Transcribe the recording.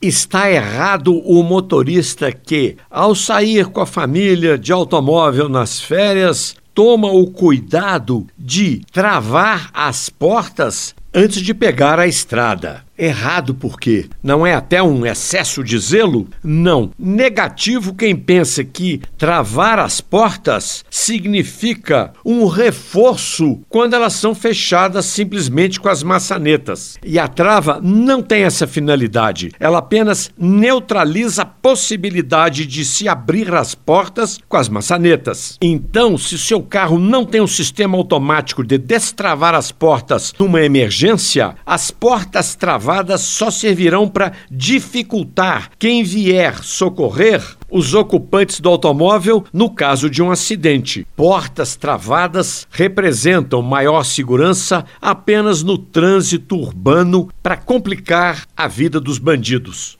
Está errado o motorista que, ao sair com a família de automóvel nas férias, toma o cuidado de travar as portas antes de pegar a estrada. Errado por quê? Não é até um excesso de zelo? Não. Negativo quem pensa que travar as portas significa um reforço quando elas são fechadas simplesmente com as maçanetas. E a trava não tem essa finalidade. Ela apenas neutraliza a possibilidade de se abrir as portas com as maçanetas. Então, se seu carro não tem um sistema automático de destravar as portas numa emergência, as portas travadas travadas só servirão para dificultar quem vier socorrer os ocupantes do automóvel no caso de um acidente. Portas travadas representam maior segurança apenas no trânsito urbano para complicar a vida dos bandidos.